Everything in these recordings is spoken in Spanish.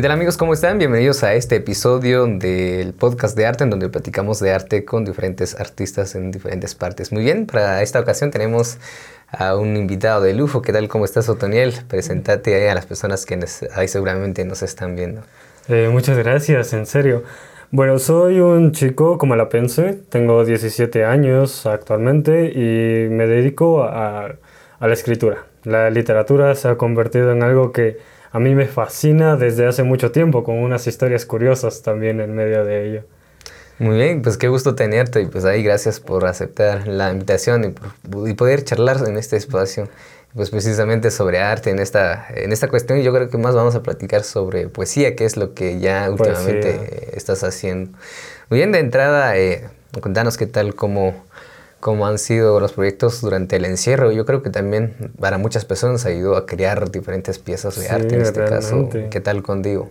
¿Qué tal amigos? ¿Cómo están? Bienvenidos a este episodio del podcast de arte en donde platicamos de arte con diferentes artistas en diferentes partes. Muy bien, para esta ocasión tenemos a un invitado de lujo. ¿Qué tal? ¿Cómo estás, Otoniel? Presentate a las personas que ahí seguramente nos están viendo. Eh, muchas gracias, en serio. Bueno, soy un chico como la pensé, tengo 17 años actualmente y me dedico a, a la escritura. La literatura se ha convertido en algo que a mí me fascina desde hace mucho tiempo, con unas historias curiosas también en medio de ello. Muy bien, pues qué gusto tenerte y pues ahí gracias por aceptar la invitación y, poder charlar en este espacio, pues precisamente sobre arte en esta, en esta cuestión y yo creo que más vamos a platicar sobre poesía, que es lo que ya últimamente estás haciendo. Muy bien, de entrada, eh, contanos qué tal, cómo cómo han sido los proyectos durante el encierro. Yo creo que también para muchas personas ayudó a crear diferentes piezas de arte en este caso. ¿Qué tal contigo?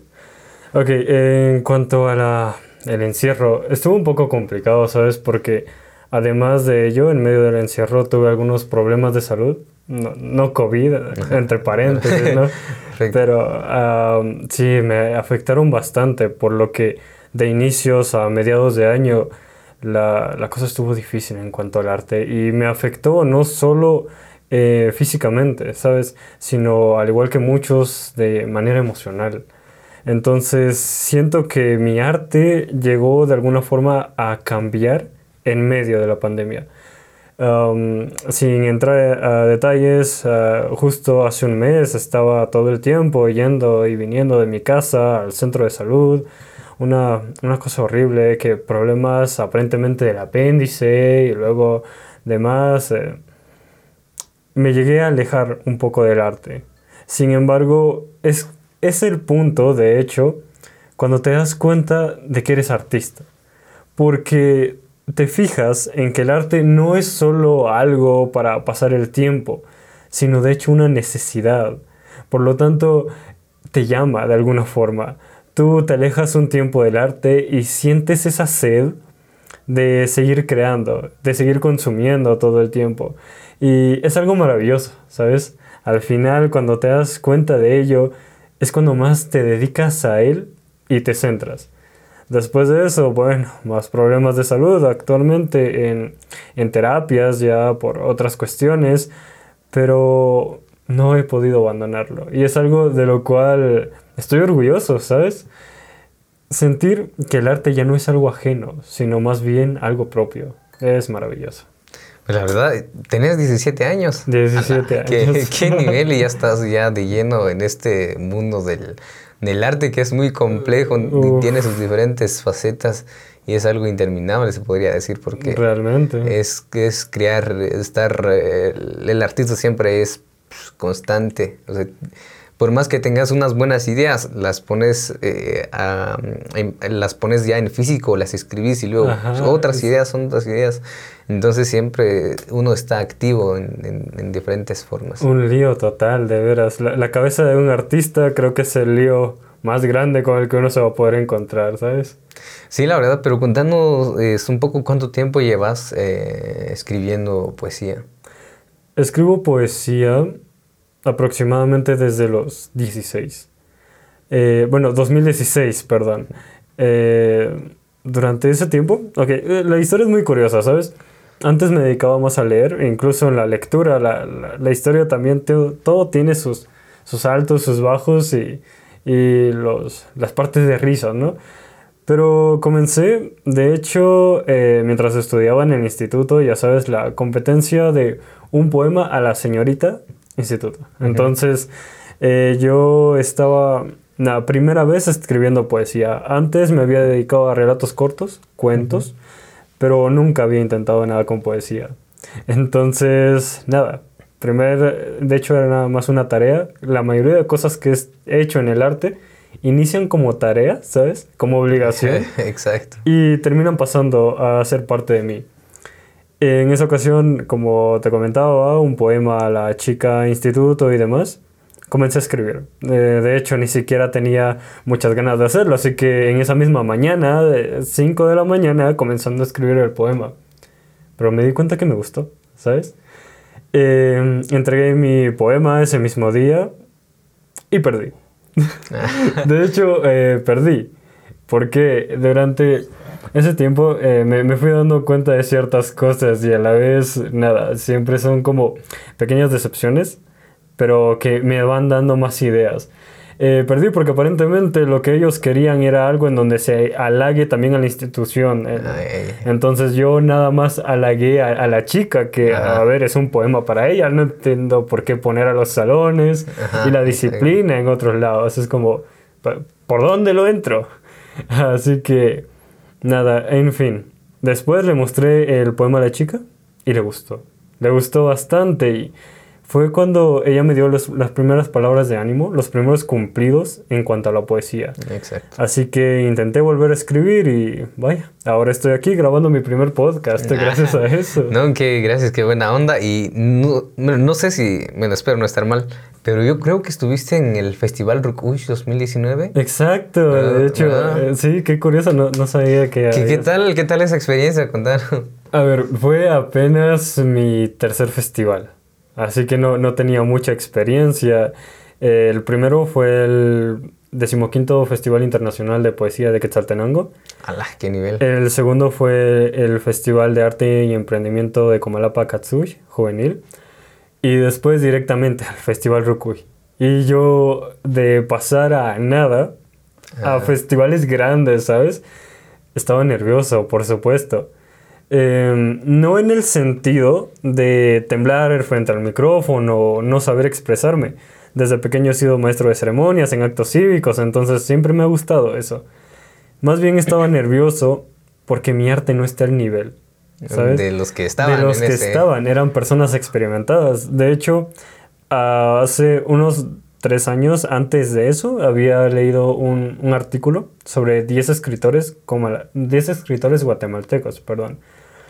Ok, en cuanto a la, el encierro, estuvo un poco complicado, ¿sabes? Porque además de ello, en medio del encierro tuve algunos problemas de salud. No, no COVID, entre paréntesis, ¿no? Pero sí, me afectaron bastante, por lo que de inicios a mediados de año la, la, cosa estuvo difícil en cuanto al arte y me afectó no solo eh, físicamente, ¿sabes? Sino al igual que muchos de manera emocional. Entonces siento que mi arte llegó de alguna forma a cambiar en medio de la pandemia. Um, sin entrar a detalles, uh, justo hace un mes estaba todo el tiempo yendo y viniendo de mi casa al centro de salud una, cosa horrible, que problemas aparentemente del apéndice y luego demás. Eh, me llegué a alejar un poco del arte. Sin embargo, es, es el punto, de hecho, cuando te das cuenta de que eres artista. Porque te fijas en que el arte no es solo algo para pasar el tiempo, sino de hecho una necesidad. Por lo tanto, te llama de alguna forma tú te alejas un tiempo del arte y sientes esa sed de seguir creando, de seguir consumiendo todo el tiempo. Y es algo maravilloso, ¿sabes? Al final, cuando te das cuenta de ello, es cuando más te dedicas a él y te centras. Después de eso, bueno, más problemas de salud actualmente en, en terapias ya por otras cuestiones, pero no he podido abandonarlo. Y es algo de lo cual estoy orgulloso, ¿sabes? Sentir que el arte ya no es algo ajeno, sino más bien algo propio. Es maravilloso. Pues la verdad, tenés 17 años. 17 años. ¿Qué, nivel y ya estás ya de lleno en este mundo del, del arte que es muy complejo, y tiene sus diferentes facetas y es algo interminable, se podría decir, porque realmente es, es crear, estar, eh, el artista siempre es pues, constante. O sea, por más que tengas unas buenas ideas, las pones, eh, las pones ya en físico, las escribís y luego otras ideas son otras ideas. Entonces siempre uno está activo en, diferentes formas. Un lío total, de veras. La, cabeza de un artista creo que es el lío más grande con el que uno se va a poder encontrar, ¿sabes? Sí, la verdad, pero contanos es un poco cuánto tiempo llevas eh, escribiendo poesía. Escribo poesía aproximadamente desde los 16. Eh, bueno, 2016, perdón. Eh, durante ese tiempo, ok, eh, la historia es muy curiosa, ¿sabes? Antes me dedicaba más a leer, incluso en la lectura, la, la, historia también, todo tiene sus, sus altos, sus bajos y, y los, las partes de risa, ¿no? Pero comencé, de hecho, mientras estudiaba en el instituto, ya sabes, la competencia de un poema a la señorita instituto. Entonces, eh, yo estaba la primera vez escribiendo poesía. Antes me había dedicado a relatos cortos, cuentos, pero nunca había intentado nada con poesía. Entonces, nada. Primer, de hecho, era nada más una tarea. La mayoría de cosas que he hecho en el arte inician como tarea, ¿sabes? Como obligación. Exacto. Y terminan pasando a ser parte de mí. En esa ocasión, como te comentaba, un poema a la chica instituto y demás, comencé a escribir. Eh, de hecho, ni siquiera tenía muchas ganas de hacerlo, así que en esa misma mañana, 5 de la mañana, comenzando a escribir el poema. Pero me di cuenta que me gustó, ¿sabes? Eh, entregué mi poema ese mismo día y perdí. de hecho, eh, perdí. Porque durante ese tiempo eh, me, me, fui dando cuenta de ciertas cosas y a la vez, nada, siempre son como pequeñas decepciones, pero que me van dando más ideas. Eh, perdí porque aparentemente lo que ellos querían era algo en donde se halague también a la institución. Eh, entonces yo nada más halagué a, la chica, que a ver, es un poema para ella, no entiendo por qué poner a los salones y la disciplina en otros lados. Es como, ¿por dónde lo entro? Así que, nada, en fin. Después le mostré el poema a la chica y le gustó. Le gustó bastante y fue cuando ella me dio las primeras palabras de ánimo, los primeros cumplidos en cuanto a la poesía. Exacto. Así que intenté volver a escribir y vaya, ahora estoy aquí grabando mi primer podcast gracias a eso. No, que gracias, qué buena onda. Y no, no sé si, bueno, espero no estar mal, pero yo creo que estuviste en el Festival Rukush 2019. Exacto, ah, de hecho, ah. eh, sí, qué curioso, no, no sabía que... ¿Qué, ¿Qué, tal, ¿Qué tal esa experiencia? Contar. A ver, fue apenas mi tercer festival así que no, no tenía mucha experiencia. Eh, el primero fue el decimoquinto Festival Internacional de Poesía de Quetzaltenango. ¡Hala, qué nivel! El segundo fue el Festival de Arte y Emprendimiento de Comalapa Katsuy, juvenil. Y después directamente al Festival Rukuy. Y yo de pasar a nada, a festivales grandes, ¿sabes? Estaba nervioso, por supuesto. Em, no en el sentido de temblar frente al micrófono o no saber expresarme. Desde pequeño he sido maestro de ceremonias en actos cívicos, entonces siempre me ha gustado eso. Más bien estaba nervioso porque mi arte no está al nivel. ¿sabes? De los que estaban. De los que estaban, eran personas experimentadas. De hecho, hace unos tres años antes de eso había leído un, un artículo sobre 10 escritores, como 10 escritores guatemaltecos, perdón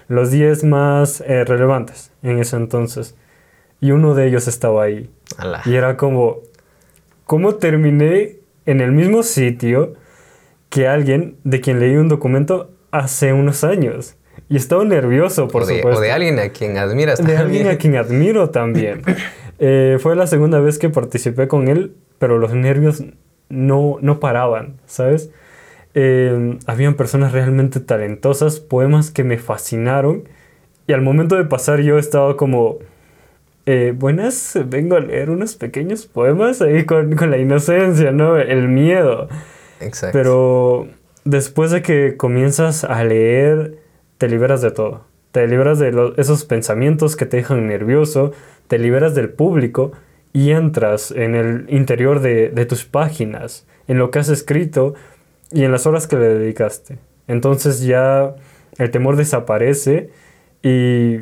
los 10 más eh, relevantes en ese entonces. Y uno de ellos estaba ahí. Y era como, ¿cómo terminé en el mismo sitio que alguien de quien leí un documento hace unos años? Y estaba nervioso, por supuesto. O de alguien a quien admiras también. De alguien a quien admiro también. Eh, fue la segunda vez que participé con él, pero los nervios no, no paraban, ¿sabes? Eh, habían personas realmente talentosas, poemas que me fascinaron. Y al momento de pasar yo estaba como, eh, buenas, vengo a leer unos pequeños poemas ahí con, la inocencia, ¿no? El miedo. Exacto. Pero después de que comienzas a leer, te liberas de todo. Te liberas de esos pensamientos que te dejan nervioso, te liberas del público y entras en el interior de, de tus páginas, en lo que has escrito y en las horas que le dedicaste. Entonces ya el temor desaparece y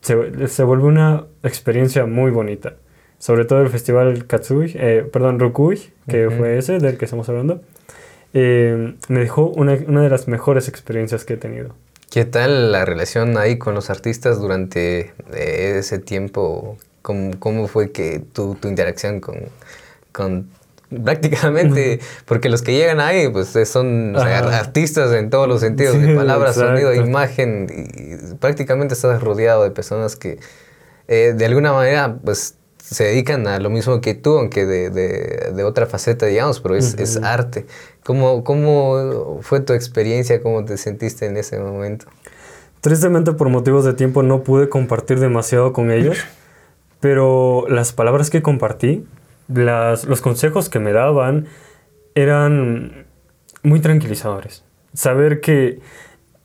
se, se vuelve una experiencia muy bonita. Sobre todo el festival Katsui, eh, perdón, Rukui, que fue ese del que estamos hablando, eh, me dejó una, una, de las mejores experiencias que he tenido. ¿Qué tal la relación ahí con los artistas durante eh, ese tiempo? ¿Cómo, cómo fue que tu, tu interacción con, con prácticamente, porque los que llegan ahí pues son artistas en todos los sentidos, de palabras, sonido, imagen, y prácticamente estás rodeado de personas que eh, de alguna manera pues se dedican a lo mismo que tú, aunque de, de, otra faceta, digamos, pero es, es arte. ¿Cómo, ¿Cómo fue tu experiencia? ¿Cómo te sentiste en ese momento? Tristemente por motivos de tiempo no pude compartir demasiado con ellos, pero las palabras que compartí los consejos que me daban eran muy tranquilizadores. Saber que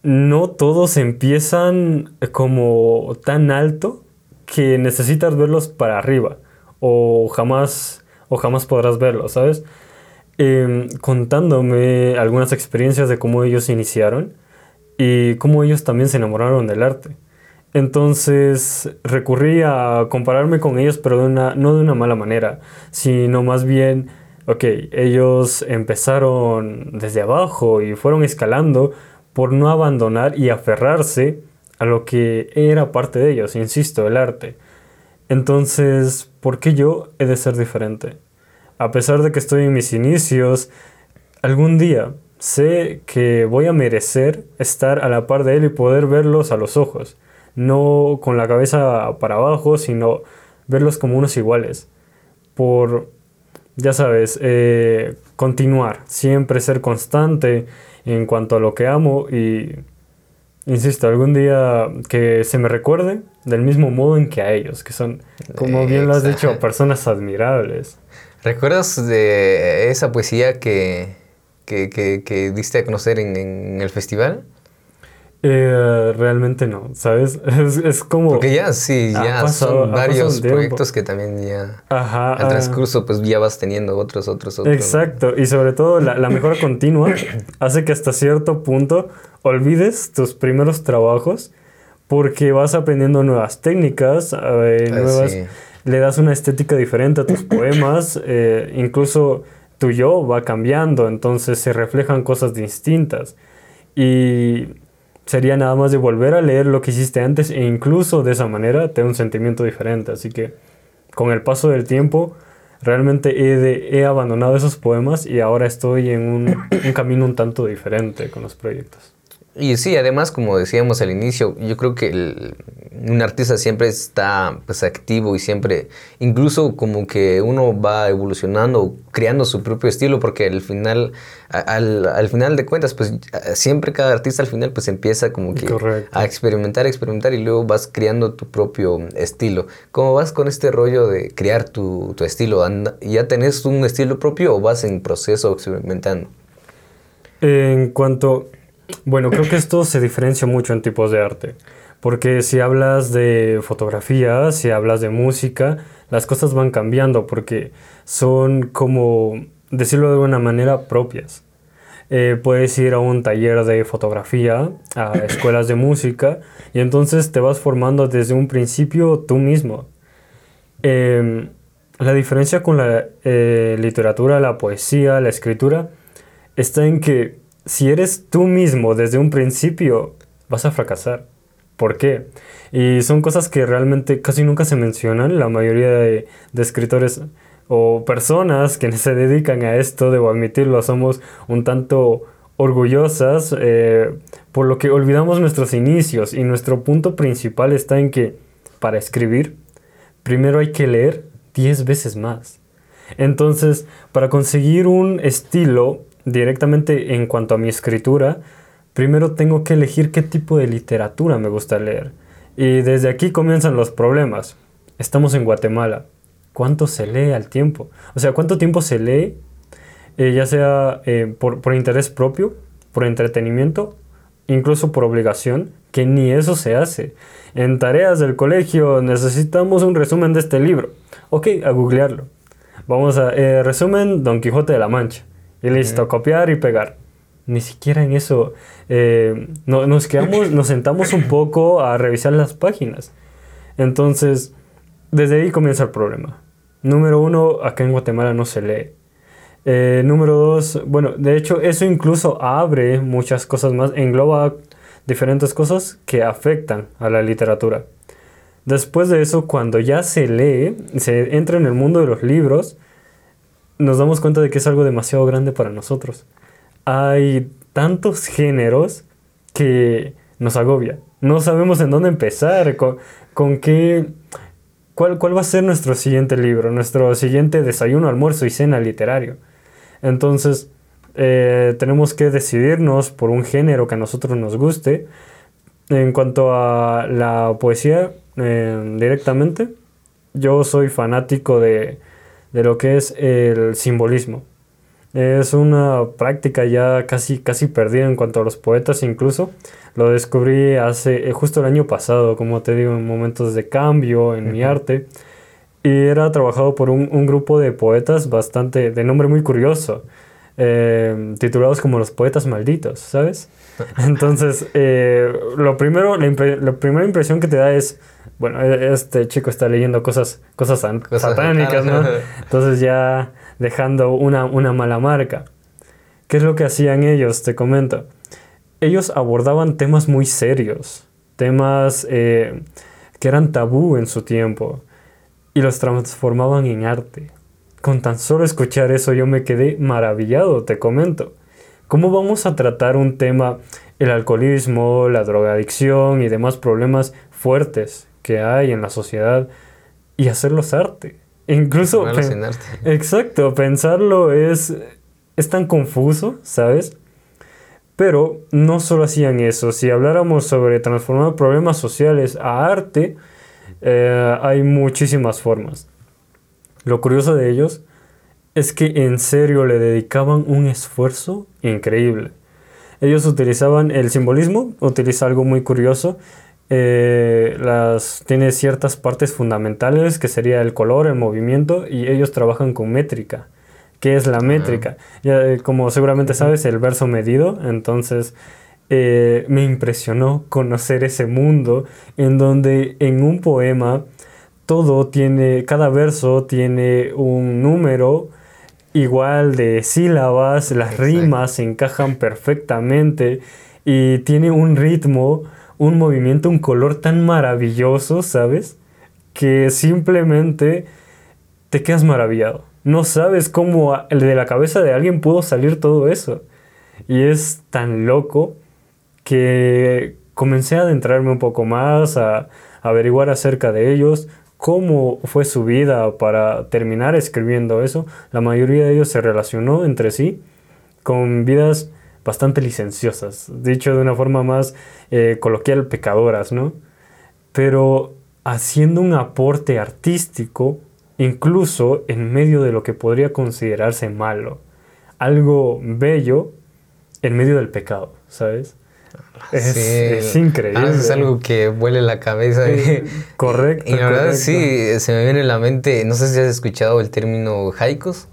no todos empiezan como tan alto que necesitas verlos para arriba o jamás, o jamás podrás verlos, ¿sabes? Em, contándome algunas experiencias de cómo ellos iniciaron y cómo ellos también se enamoraron del arte. Entonces recurrí a compararme con ellos, pero de una, no de una mala manera, sino más bien, ok, ellos empezaron desde abajo y fueron escalando por no abandonar y aferrarse a lo que era parte de ellos, insisto, el arte. Entonces, ¿por qué yo he de ser diferente? A pesar de que estoy en mis inicios, algún día sé que voy a merecer estar a la par de él y poder verlos a los ojos no con la cabeza para abajo, sino verlos como unos iguales. Por, ya sabes, eh, continuar, siempre ser constante en cuanto a lo que amo y, insisto, algún día que se me recuerde del mismo modo en que a ellos, que son, como bien lo has dicho, personas admirables. ¿Recuerdas de esa poesía que, que, que, diste a conocer en, en el festival? Eh, realmente no, ¿sabes? Es, como... Porque ya, sí, ya son varios proyectos que también ya... Ajá. Al ah. transcurso, pues ya vas teniendo otros, otros, otros. Exacto, y sobre todo la, la mejora continua hace que hasta cierto punto olvides tus primeros trabajos porque vas aprendiendo nuevas técnicas, eh, nuevas... Le das una estética diferente a tus poemas, eh, incluso tu yo va cambiando, entonces se reflejan cosas distintas. Y sería nada más de volver a leer lo que hiciste antes e incluso de esa manera te un sentimiento diferente. Así que con el paso del tiempo realmente he, he abandonado esos poemas y ahora estoy en un, un camino un tanto diferente con los proyectos. Y sí, además, como decíamos al inicio, yo creo que un artista siempre está pues, activo y siempre, incluso como que uno va evolucionando, creando su propio estilo, porque al final, al, final de cuentas, pues siempre cada artista al final pues empieza como que a experimentar, experimentar y luego vas creando tu propio estilo. ¿Cómo vas con este rollo de crear tu, tu estilo? ¿Ya tenés un estilo propio o vas en proceso experimentando? En cuanto bueno, creo que esto se diferencia mucho en tipos de arte. Porque si hablas de fotografía, si hablas de música, las cosas van cambiando porque son como, decirlo de alguna manera, propias. Eh, puedes ir a un taller de fotografía, a escuelas de música, y entonces te vas formando desde un principio tú mismo. Em, la diferencia con la eh, literatura, la poesía, la escritura, está en que si eres tú mismo desde un principio, vas a fracasar. ¿Por qué? Y son cosas que realmente casi nunca se mencionan. La mayoría de, escritores o personas que se dedican a esto, debo admitirlo, somos un tanto orgullosas, eh, por lo que olvidamos nuestros inicios y nuestro punto principal está en que para escribir, primero hay que leer 10 veces más. Entonces, para conseguir un estilo directamente en cuanto a mi escritura, primero tengo que elegir qué tipo de literatura me gusta leer. Y desde aquí comienzan los problemas. Estamos en Guatemala. ¿Cuánto se lee al tiempo? O sea, ¿cuánto tiempo se lee? Eh, ya sea eh, por, por interés propio, por entretenimiento, incluso por obligación, que ni eso se hace. En tareas del colegio necesitamos un resumen de este libro. Ok, a googlearlo. Vamos a eh, resumen Don Quijote de la Mancha. Y listo, copiar y pegar. Ni siquiera en eso. Eh, no, nos quedamos, nos sentamos un poco a revisar las páginas. Entonces, desde ahí comienza el problema. Número uno, acá en Guatemala no se lee. Eh, número dos, bueno, de hecho eso incluso abre muchas cosas más, engloba diferentes cosas que afectan a la literatura. Después de eso, cuando ya se lee, se entra en el mundo de los libros, nos damos cuenta de que es algo demasiado grande para nosotros. Hay tantos géneros que nos agobia. No sabemos en dónde empezar, con, qué... Cuál, ¿Cuál va a ser nuestro siguiente libro, nuestro siguiente desayuno, almuerzo y cena literario? Entonces, eh, tenemos que decidirnos por un género que a nosotros nos guste. En cuanto a la poesía, eh, directamente, yo soy fanático de de lo que es el simbolismo. Es una práctica ya casi, casi perdida en cuanto a los poetas incluso. Lo descubrí hace eh, justo el año pasado, como te digo, en momentos de cambio en mi arte. Y era trabajado por un, un, grupo de poetas bastante, de nombre muy curioso, eh, titulados como los poetas malditos, ¿sabes? Entonces, eh, lo primero, la, la primera impresión que te da es, bueno, e-, este chico está leyendo cosas, cosas, satánicas, ¿no? Entonces ya dejando una, una mala marca. ¿Qué es lo que hacían ellos? Te comento. Ellos abordaban temas muy serios, temas eh, que eran tabú en su tiempo y los transformaban en arte. Con tan solo escuchar eso yo me quedé maravillado, te comento. ¿Cómo vamos a tratar un tema, el alcoholismo, la drogadicción y demás problemas fuertes que hay en la sociedad y hacerlos arte. incluso... Pen- alucinarte. Exacto, pensarlo es, es tan confuso, ¿sabes? Pero no solo hacían eso, si habláramos sobre transformar problemas sociales a arte, eh, hay muchísimas formas. Lo curioso de ellos es que en serio le dedicaban un esfuerzo increíble. Ellos utilizaban el simbolismo, utiliza algo muy curioso. Eh, las, tiene ciertas partes fundamentales que sería el color, el movimiento, y ellos trabajan con métrica. ¿Qué es la métrica? Ya, eh, como seguramente sabes, el verso medido, entonces eh, me impresionó conocer ese mundo en donde en un poema todo tiene, cada verso tiene un número igual de sílabas, las Exacto. rimas se encajan perfectamente y tiene un ritmo, un movimiento, un color tan maravilloso, ¿sabes? Que simplemente te quedas maravillado. No sabes cómo de la cabeza de alguien pudo salir todo eso. Y es tan loco que comencé a adentrarme un poco más, a, a averiguar acerca de ellos, cómo fue su vida para terminar escribiendo eso. La mayoría de ellos se relacionó entre sí con vidas bastante licenciosas, dicho de una forma más eh, coloquial, pecadoras, ¿no? Pero haciendo un aporte artístico, incluso en medio de lo que podría considerarse malo. Algo bello en medio del pecado, ¿sabes? Es, Sí, es increíble. ah, es algo que vuele la cabeza. Correcto, Y la verdad correcto. sí, se me viene a la mente, no sé si has escuchado el término haikus.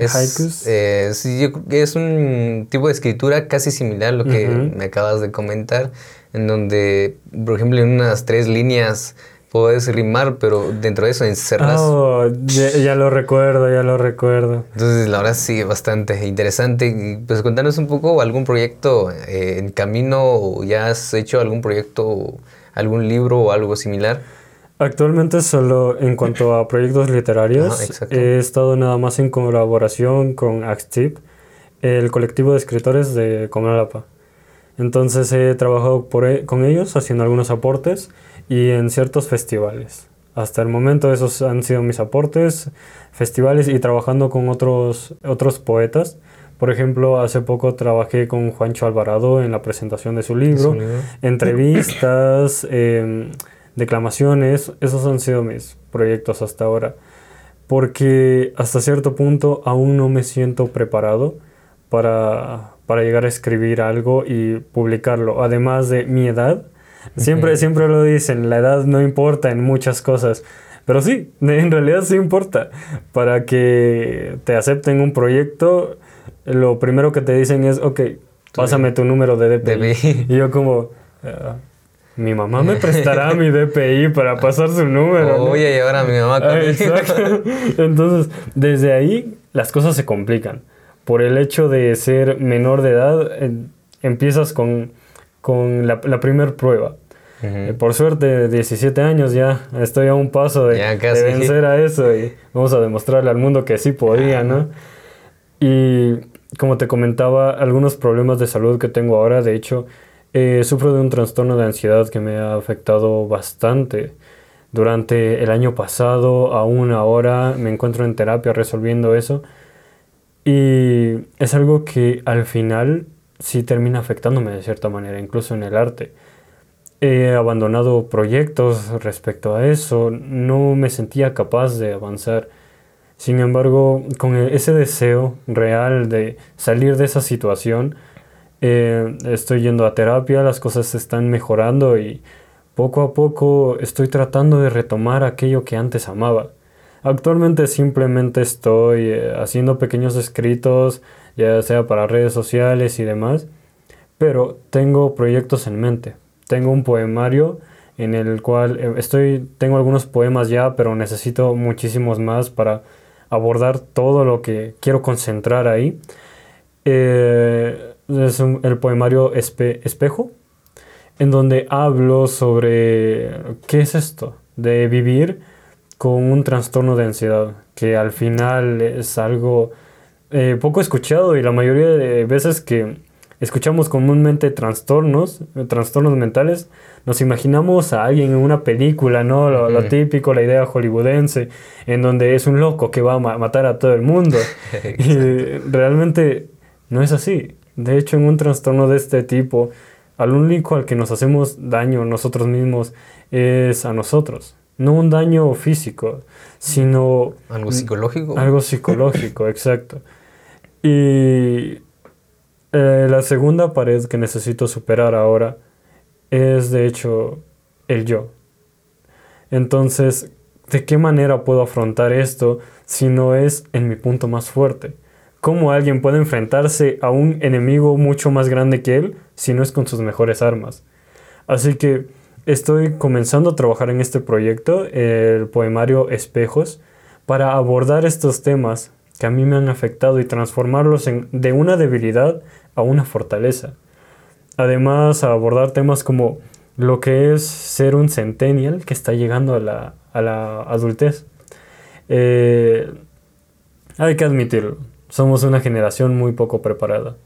Es, Haikus. eh, sí, yo creo que es un tipo de escritura casi similar a lo que Ujú. me acabas de comentar, en donde, por ejemplo, en unas tres líneas puedes rimar, pero dentro de eso encerras. Oh, ya, ya lo recuerdo, ya lo recuerdo. Entonces, la verdad sí, bastante interesante. Pues contanos un poco algún proyecto eh, en camino o ya has hecho algún proyecto, algún libro o algo similar. Actualmente solo en cuanto a proyectos literarios, exacto. he estado nada más en colaboración con Axtip, el colectivo de escritores de Comalapa. Entonces he trabajado por e- con ellos haciendo algunos aportes y en ciertos festivales. Hasta el momento esos han sido mis aportes, festivales y trabajando con otros, otros poetas. Por ejemplo, hace poco trabajé con Juancho Alvarado en la presentación de su libro, libro. entrevistas, em, declamaciones, esos han sido mis proyectos hasta ahora. Porque hasta cierto punto aún no me siento preparado para, para llegar a escribir algo y publicarlo. Además de mi edad, siempre, siempre lo dicen, la edad no importa en muchas cosas. Pero sí, en realidad sí importa. Para que te acepten un proyecto, lo primero que te dicen es, ok, pásame tu número de DPI. Y yo como, "Ah, mi mamá me prestará mi DPI para pasar su número. ¿no?". Voy a llevar a mi mamá Ah, conmigo. Exacto. Entonces, desde ahí las cosas se complican. Por el hecho de ser menor de edad, eh, empiezas con, con la, la primer prueba. Eh, por suerte, de 17 años ya estoy a un paso de, de vencer a eso y vamos a demostrarle al mundo que sí podía, ¿no? Y como te comentaba, algunos problemas de salud que tengo ahora, de hecho, eh, sufro de un trastorno de ansiedad que me ha afectado bastante. Durante el año pasado, aún ahora, me encuentro en terapia resolviendo eso. Y es algo que al final sí termina afectándome de cierta manera, incluso en el arte. He abandonado proyectos respecto a eso, no me sentía capaz de avanzar. Sin embargo, con e- ese deseo real de salir de esa situación, eh, estoy yendo a terapia, las cosas se están mejorando y poco a poco estoy tratando de retomar aquello que antes amaba. Actualmente simplemente estoy eh, haciendo pequeños escritos, ya sea para redes sociales y demás, pero tengo proyectos en mente. Tengo un poemario en el cual eh, estoy, tengo algunos poemas ya, pero necesito muchísimos más para abordar todo lo que quiero concentrar ahí. Eh, es un- el poemario Espe- Espejo, en donde hablo sobre qué es esto de vivir con un trastorno de ansiedad, que al final es algo eh, poco escuchado y la mayoría de veces que escuchamos comúnmente trastornos, trastornos mentales, nos imaginamos a alguien en una película, ¿no? Lo, típico, la idea hollywoodense, en donde es un loco que va a matar a todo el mundo. y realmente no es así. De hecho, en un trastorno de este tipo, al único al que nos hacemos daño nosotros mismos es a nosotros. No un daño físico, sino... Algo psicológico. Algo psicológico, exacto. Y eh, la segunda pared que necesito superar ahora es de hecho el yo. Entonces, ¿de qué manera puedo afrontar esto si no es en mi punto más fuerte? ¿Cómo alguien puede enfrentarse a un enemigo mucho más grande que él si no es con sus mejores armas? Así que estoy comenzando a trabajar en este proyecto, el poemario Espejos, para abordar estos temas que a mí me han afectado y transformarlos en, de una debilidad a una fortaleza. Además, a abordar temas como lo que es ser un centennial que está llegando a la, adultez. Eh, hay que admitirlo somos una generación muy poco preparada.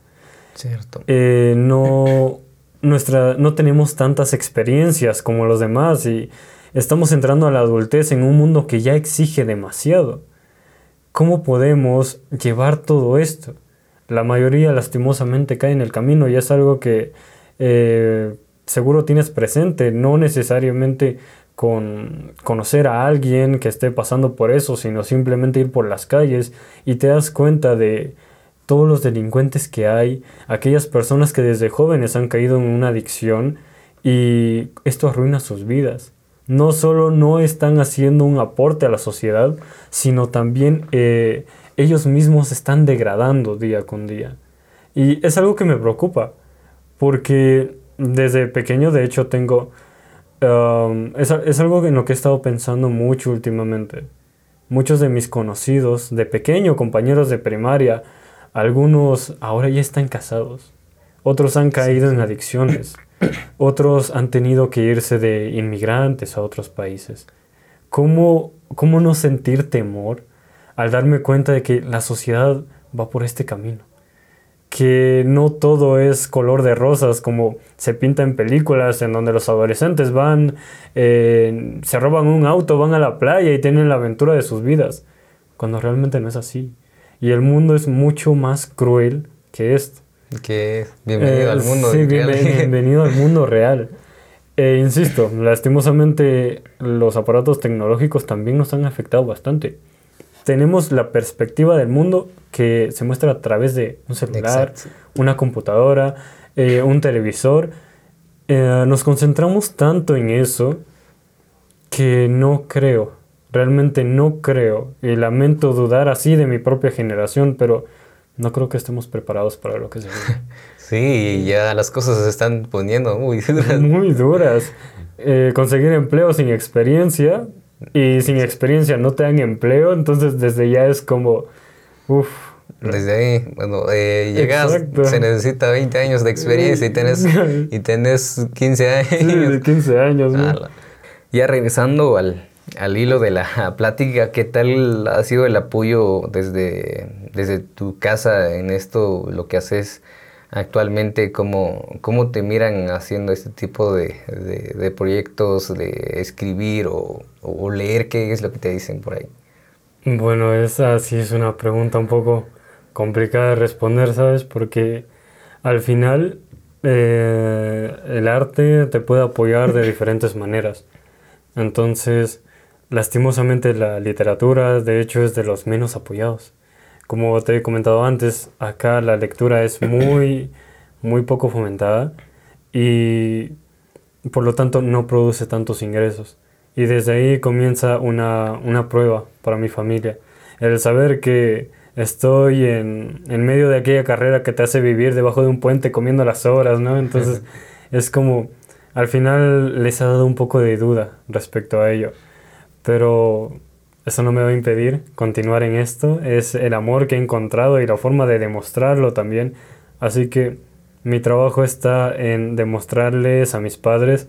Cierto. Eh, no, nuestra, no tenemos tantas experiencias como los demás y estamos entrando a la adultez en un mundo que ya exige demasiado. ¿Cómo podemos llevar todo esto? La mayoría lastimosamente cae en el camino y es algo que eh, seguro tienes presente, no necesariamente con conocer a alguien que esté pasando por eso, sino simplemente ir por las calles y te das cuenta de todos los delincuentes que hay, aquellas personas que desde jóvenes han caído en una adicción y esto arruina sus vidas. No solo no están haciendo un aporte a la sociedad, sino también eh, ellos mismos están degradando día con día. Y es algo que me preocupa, porque desde pequeño de hecho tengo Um, es, es, algo en lo que he estado pensando mucho últimamente. Muchos de mis conocidos de pequeño, compañeros de primaria, algunos ahora ya están casados. Otros han caído en adicciones. Otros han tenido que irse de inmigrantes a otros países. ¿Cómo, ¿Cómo no sentir temor al darme cuenta de que la sociedad va por este camino? Que no todo es color de rosas como se pinta en películas en donde los adolescentes van, eh, se roban un auto, van a la playa y tienen la aventura de sus vidas, cuando realmente no es así. Y el mundo es mucho más cruel que esto. Que bienvenido al eh, mundo sí, real. bienvenido al mundo real. E insisto, lastimosamente los aparatos tecnológicos también nos han afectado bastante tenemos la perspectiva del mundo que se muestra a través de un celular, una computadora, eh, un televisor. Eh, nos concentramos tanto en eso que no creo, realmente no creo, y lamento dudar así de mi propia generación, pero no creo que estemos preparados para lo que se viene. Sí, ya las cosas se están poniendo muy duras. Muy duras. Eh, conseguir empleo sin experiencia y sin experiencia no te dan empleo, entonces desde ya es como, uff. Desde ahí, bueno, eh, llegas, se necesita 20 años de experiencia y tenés, y tenés 15 años. Sí, 15 años, ¿no? Ya regresando al, al hilo de la plática, ¿qué tal ha sido el apoyo desde, desde tu casa en esto, lo que haces? Actualmente, cómo, cómo te miran haciendo este tipo de, de, proyectos, de escribir o, o, leer, qué es lo que te dicen por ahí. Bueno, esa sí es una pregunta un poco complicada de responder, ¿sabes? Porque al final eh, el arte te puede apoyar de diferentes maneras. Entonces, lastimosamente la literatura, de hecho, es de los menos apoyados como te he comentado antes, acá la lectura es muy, muy poco fomentada y por lo tanto no produce tantos ingresos. Y desde ahí comienza una, una prueba para mi familia. El saber que estoy en, en, medio de aquella carrera que te hace vivir debajo de un puente comiendo las horas, ¿no? Entonces es como, al final les ha dado un poco de duda respecto a ello. Pero eso no me va a impedir continuar en esto. Es el amor que he encontrado y la forma de demostrarlo también. Así que mi trabajo está en demostrarles a mis padres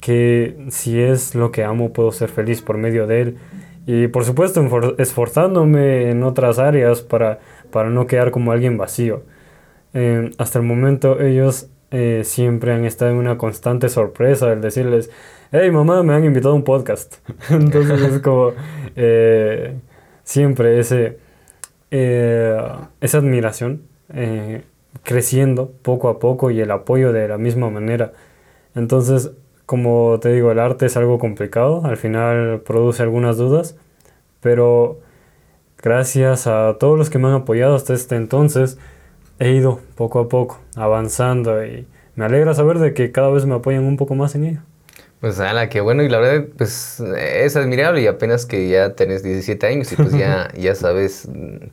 que si es lo que amo puedo ser feliz por medio de él. Y por supuesto esforzándome en otras áreas para, para no quedar como alguien vacío. eh, hasta el momento ellos eh, siempre han estado en una constante sorpresa el decirles, hey mamá, me han invitado a un podcast. Entonces es como eh, siempre ese, esa admiración creciendo poco a poco y el apoyo de la misma manera. Entonces, como te digo, el arte es algo complicado, al final produce algunas dudas, pero gracias a todos los que me han apoyado hasta este entonces, he ido poco a poco avanzando y me alegra saber de que cada vez me apoyan un poco más en ello. Pues ala, qué bueno y la verdad pues es admirable y apenas que ya tenés 17 años y pues ya, ya sabes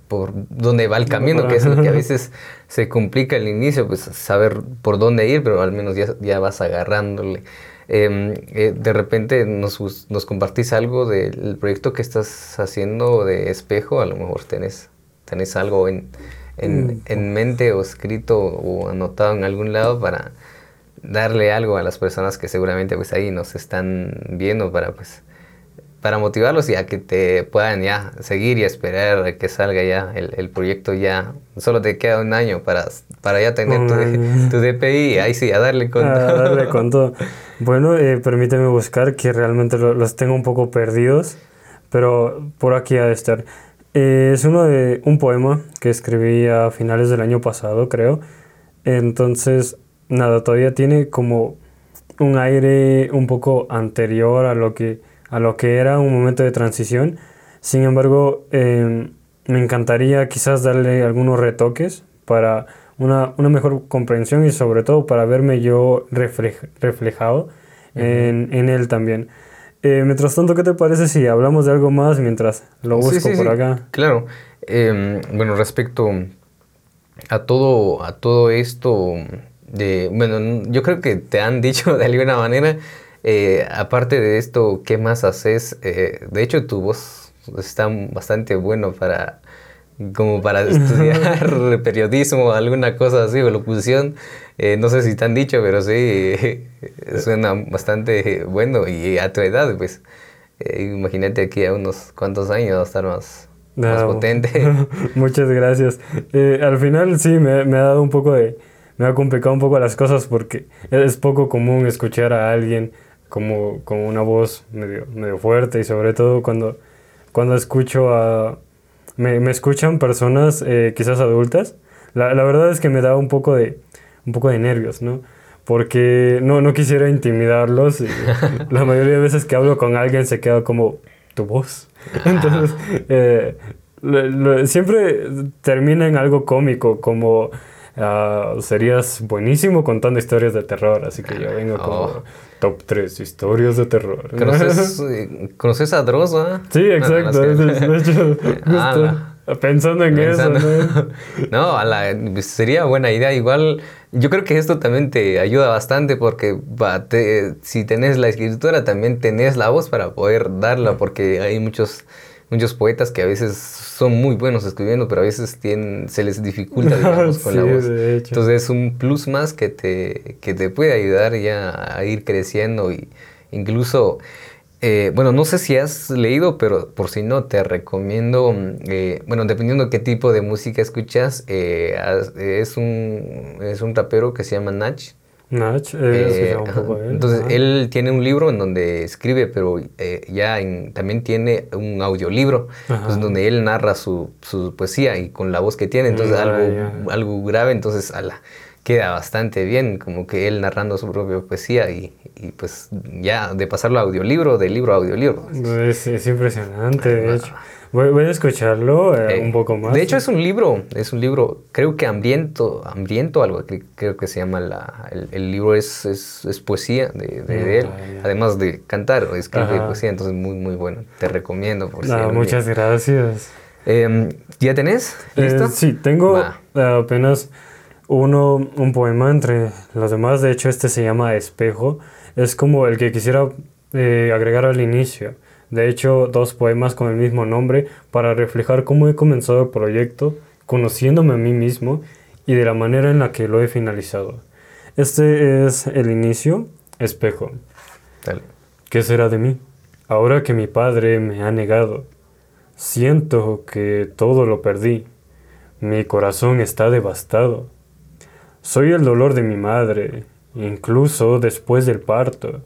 por dónde va el camino, que es lo que a veces se complica al inicio, pues saber por dónde ir, pero al menos ya, ya vas agarrándole. Em, eh, de repente nos, nos compartís algo del proyecto que estás haciendo de espejo, a lo mejor tenés, tenés algo en, en, mm. en mente o escrito o anotado en algún lado para darle algo a las personas que seguramente pues ahí nos están viendo para pues para motivarlos y a que te puedan ya seguir y esperar a que salga ya el, el, proyecto ya. Solo te queda un año para, para ya tener tu, tu, DPI. Ahí sí, a darle con todo. A darle con todo. Bueno, eh, permíteme buscar que realmente los tengo un poco perdidos, pero por aquí ha de estar. Eh, es uno de un poema que escribí a finales del año pasado, creo. Entonces, nada, todavía tiene como un aire un poco anterior a lo que a lo que era un momento de transición. Sin embargo, em, me encantaría quizás darle algunos retoques para una, una, mejor comprensión y sobre todo para verme yo reflejado en, en, él también. Eh, mientras tanto, ¿qué te parece si hablamos de algo más mientras lo busco por acá? Claro. Em, bueno, respecto a todo, a todo esto, de, bueno, yo creo que te han dicho de alguna manera eh, aparte de esto, ¿qué más haces? Eh, de hecho, tu voz está bastante bueno para como para estudiar periodismo alguna cosa así o locución. Eh, no sé si te han dicho, pero sí, suena bastante bueno y a tu edad, pues imagínate aquí a unos cuantos años va a estar más, más potente. Muchas gracias. al final sí, me, me, ha dado un poco de... Me ha complicado un poco las cosas porque es poco común escuchar a alguien como, como una voz medio, medio fuerte y sobre todo cuando, cuando escucho a... Me, me escuchan personas eh, quizás adultas, la, la, verdad es que me da un poco de, un poco de nervios, ¿no? Porque no, no quisiera intimidarlos y la mayoría de veces que hablo con alguien se queda como tu voz. Entonces, eh, siempre termina en algo cómico, como uh, serías buenísimo contando historias de terror, así que yo vengo como oh. top 3 historias de terror. ¿Conoces, eh, ¿conoces a Dross, ah? Sí, exacto. de hecho, pensando en eso. ¿no? a la, pues, sería buena idea. Igual, yo creo que esto también te ayuda bastante porque si tenés la escritura, también tenés la voz para poder darla, porque hay muchos muchos poetas que a veces son muy buenos escribiendo, pero a veces tienen, se les dificulta, digamos, con la voz. Entonces es un plus más que te, que te puede ayudar ya a ir creciendo y incluso... Eh, bueno, no sé si has leído, pero por si no, te recomiendo, eh, bueno, dependiendo de qué tipo de música escuchas, eh, es, un, es un rapero que se llama Nach, Nach, eh, eh, un poco él. Entonces, él tiene un libro en donde escribe, pero eh, ya también tiene un audiolibro, pues, donde él narra su, su, poesía y con la voz que tiene, entonces algo, algo grave, entonces ala, queda bastante bien, como que él narrando su propia poesía y, y pues ya de pasarlo a audiolibro, de libro a audiolibro. Es, es impresionante, de hecho. Voy, a escucharlo eh, un poco más. De hecho, es un libro, es un libro, creo que hambriento, hambriento algo, creo que se llama la, el, libro es, es, poesía de, de, él, además de cantar o escribir poesía, entonces muy, muy bueno. Te recomiendo, por no, Muchas gracias. Em, ¿Ya tenés? Eh, ¿Listo? sí, tengo apenas uno, un poema entre los demás, de hecho este se llama Espejo, es como el que quisiera eh, agregar al inicio de hecho, dos poemas con el mismo nombre para reflejar cómo he comenzado el proyecto, conociéndome a mí mismo y de la manera en la que lo he finalizado. Este es el inicio, espejo. ¿Qué será de mí? Ahora que mi padre me ha negado, siento que todo lo perdí. Mi corazón está devastado. Soy el dolor de mi madre, incluso después del parto,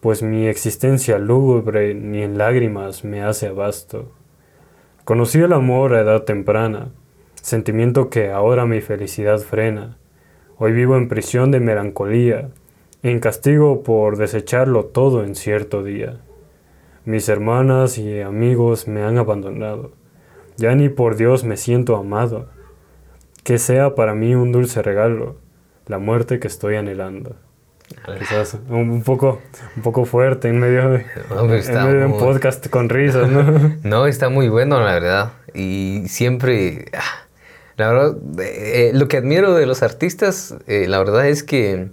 pues mi existencia lúgubre ni en lágrimas me hace abasto. Conocí el amor a edad temprana, sentimiento que ahora mi felicidad frena. Hoy vivo en prisión de melancolía, en castigo por desecharlo todo en cierto día. Mis hermanas y amigos me han abandonado, ya ni por Dios me siento amado. Que sea para mí un dulce regalo, la muerte que estoy anhelando. Quizás un, poco, un poco fuerte en medio de, un podcast con risas, ¿no? no, está muy bueno, la verdad. Y siempre, ah, la verdad, eh, lo que admiro de los artistas, eh, la verdad es que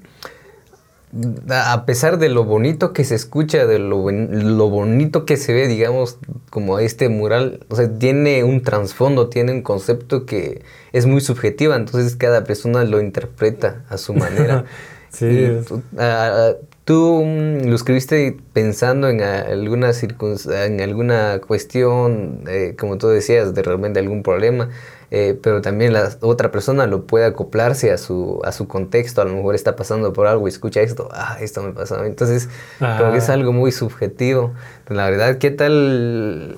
a pesar de lo bonito que se escucha, de lo, lo, bonito que se ve, digamos, como este mural, o sea, tiene un trasfondo, tiene un concepto que es muy subjetiva, entonces cada persona lo interpreta a su manera. sí. tú, mm, lo escribiste pensando en alguna en alguna cuestión, eh, como tú decías, de realmente algún problema. Eh, pero también la otra persona lo puede acoplarse a su, a su contexto, a lo mejor está pasando por algo y escucha esto, ah, esto me pasó. Entonces, creo que es algo muy subjetivo. La verdad, ¿qué tal?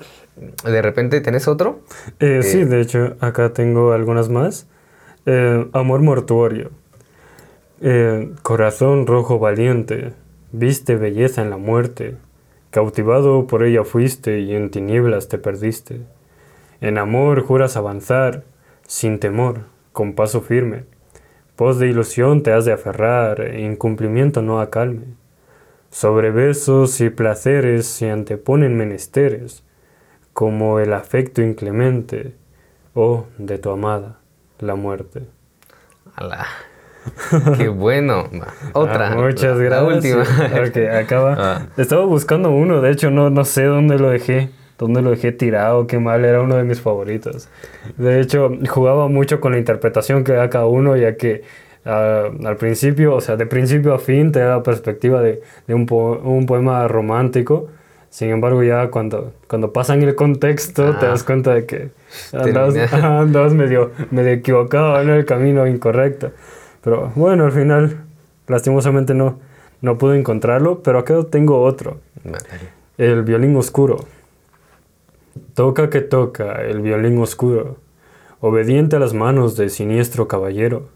¿De repente tenés otro? Eh, sí, de hecho, acá tengo algunas más. amor mortuorio. Corazón rojo valiente, viste belleza en la muerte. Cautivado por ella fuiste y en tinieblas te perdiste. En amor juras avanzar, sin temor, con paso firme. Pos de ilusión te has de aferrar, incumplimiento no acalme. Sobre besos y placeres se anteponen menesteres, como el afecto inclemente, oh, de tu amada, la muerte. Alá. Qué bueno. Otra. Ah, muchas gracias. La última. acaba. Ah. Estaba buscando uno, de hecho no, no sé dónde lo dejé dónde lo dejé tirado, qué mal, era uno de mis favoritos. De hecho, jugaba mucho con la interpretación que da cada uno, ya que ah, al principio, o sea, de principio a fin te da la perspectiva de, de un, un, poema romántico. Sin embargo, ya cuando, cuando pasan el contexto, te das cuenta de que andabas, medio, medio equivocado en el camino incorrecto. Pero bueno, al final, lastimosamente no, no pude encontrarlo, pero acá tengo otro. El violín oscuro. Toca que toca el violín oscuro, obediente a las manos del siniestro caballero.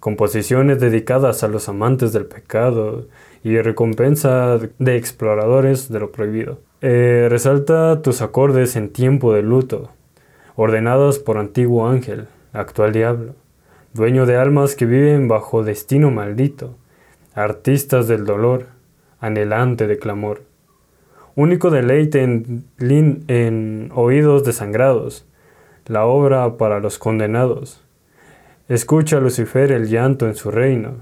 Composiciones dedicadas a los amantes del pecado y recompensa de exploradores de lo prohibido. Eh, resalta tus acordes en tiempo de luto, ordenados por antiguo ángel, actual diablo, dueño de almas que viven bajo destino maldito, artistas del dolor, anhelante de clamor único deleite en, oídos desangrados, la obra para los condenados. Escucha Lucifer el llanto en su reino.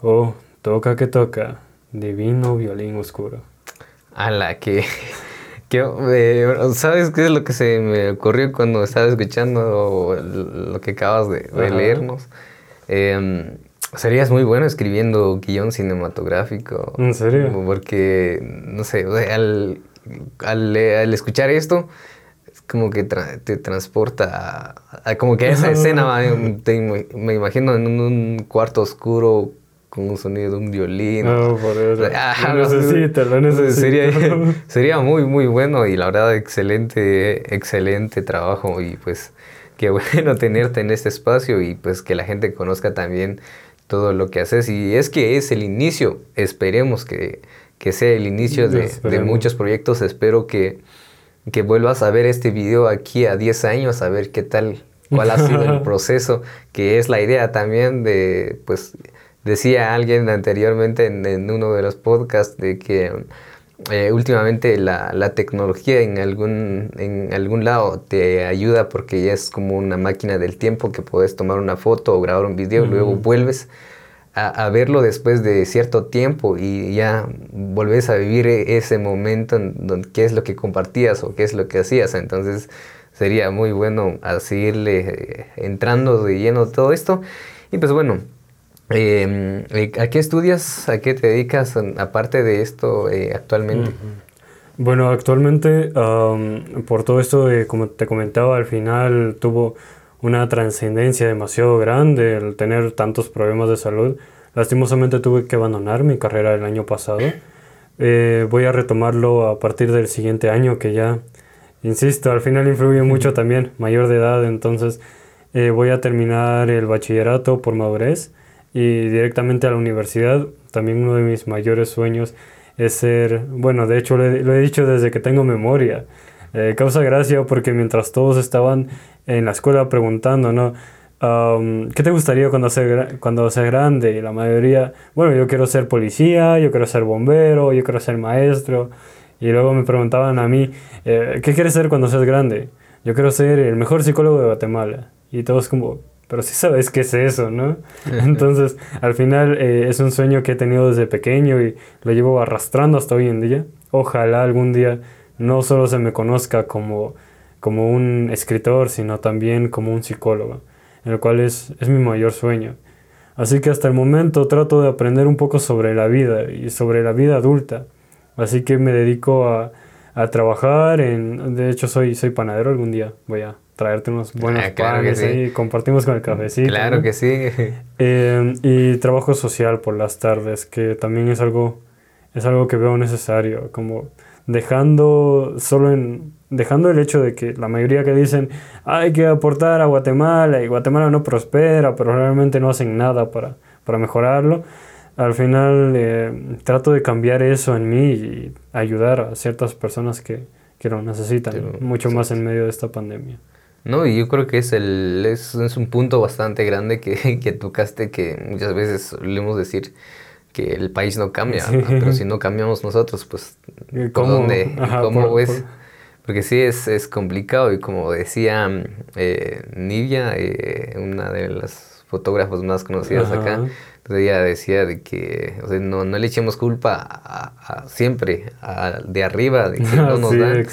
Oh, toca que toca, divino violín oscuro. Ala, que... que eh, ¿Sabes qué es lo que se me ocurrió cuando estaba escuchando lo que acabas de, leernos? Em, Serías muy bueno escribiendo guion cinematográfico. ¿En serio? Porque, no sé, al, al, al escuchar esto, es como que te transporta a, como que esa escena, me imagino en un, cuarto oscuro con un sonido de un violín. No, por eso. Ah, lo necesito, lo necesito. Sería, sería muy, muy bueno y la verdad, excelente, excelente trabajo y pues qué bueno tenerte en este espacio y pues que la gente conozca también todo lo que haces. Y es que es el inicio, esperemos que, que sea el inicio de, de, muchos proyectos. Espero que, que, vuelvas a ver este video aquí a 10 años, a ver qué tal, cuál ha sido el proceso, que es la idea también de, pues, decía alguien anteriormente en, en uno de los podcasts de que eh, últimamente la, la, tecnología en algún, en algún lado te ayuda porque ya es como una máquina del tiempo que puedes tomar una foto o grabar un video y luego vuelves a, a, verlo después de cierto tiempo y ya volvés a vivir e, ese momento en donde, qué es lo que compartías o qué es lo que hacías. Entonces sería muy bueno a seguirle eh, entrando de lleno todo esto. Y pues bueno, eh, ¿A qué estudias? ¿A qué te dedicas aparte de esto eh, actualmente? Bueno, actualmente, por todo esto, como te comentaba, al final tuvo una trascendencia demasiado grande el tener tantos problemas de salud. Lastimosamente tuve que abandonar mi carrera el año pasado. Eh, voy a retomarlo a partir del siguiente año que ya, insisto, al final influye mucho también, mayor de edad, entonces voy a terminar el bachillerato por madurez y directamente a la universidad. También uno de mis mayores sueños es ser, bueno, de hecho lo he, dicho desde que tengo memoria. Eh, causa gracia porque mientras todos estaban en la escuela preguntando, ¿no? ¿Qué te gustaría cuando seas cuando sea grande? Y la mayoría, bueno, yo quiero ser policía, yo quiero ser bombero, yo quiero ser maestro. Y luego me preguntaban a mí, eh, ¿qué quieres ser cuando seas grande? Yo quiero ser el mejor psicólogo de Guatemala. Y todos como, pero sí sabes qué es eso, ¿no? Entonces, al final eh, es un sueño que he tenido desde pequeño y lo llevo arrastrando hasta hoy en día. Ojalá algún día no solo se me conozca como, como un escritor, sino también como un psicólogo, el cual es, es mi mayor sueño. Así que hasta el momento trato de aprender un poco sobre la vida y sobre la vida adulta. Así que me dedico a, a trabajar en... De hecho, soy, soy panadero algún día. Voy a traerte unos buenos ah, panes y compartimos con el cafecito. Claro que sí. Eh, y trabajo social por las tardes, que también es algo, es algo que veo necesario, como dejando solo en dejando el hecho de que la mayoría que dicen hay que aportar a Guatemala y Guatemala no prospera, pero realmente no hacen nada para, para mejorarlo. Al final eh, trato de cambiar eso en mí y ayudar a ciertas personas que, que lo necesitan, mucho más en medio de esta pandemia. No, y yo creo que es, el, es, un punto bastante grande que, que, tocaste, que muchas veces solemos decir que el país no cambia, pero si no cambiamos nosotros, pues, ¿cómo, dónde, ¿cómo es? Porque sí es, es complicado y como decía eh, Nivia, eh, una de las fotógrafos más conocidas acá, ella decía de que no, no, le echemos culpa a, siempre de arriba, de que no nos dan,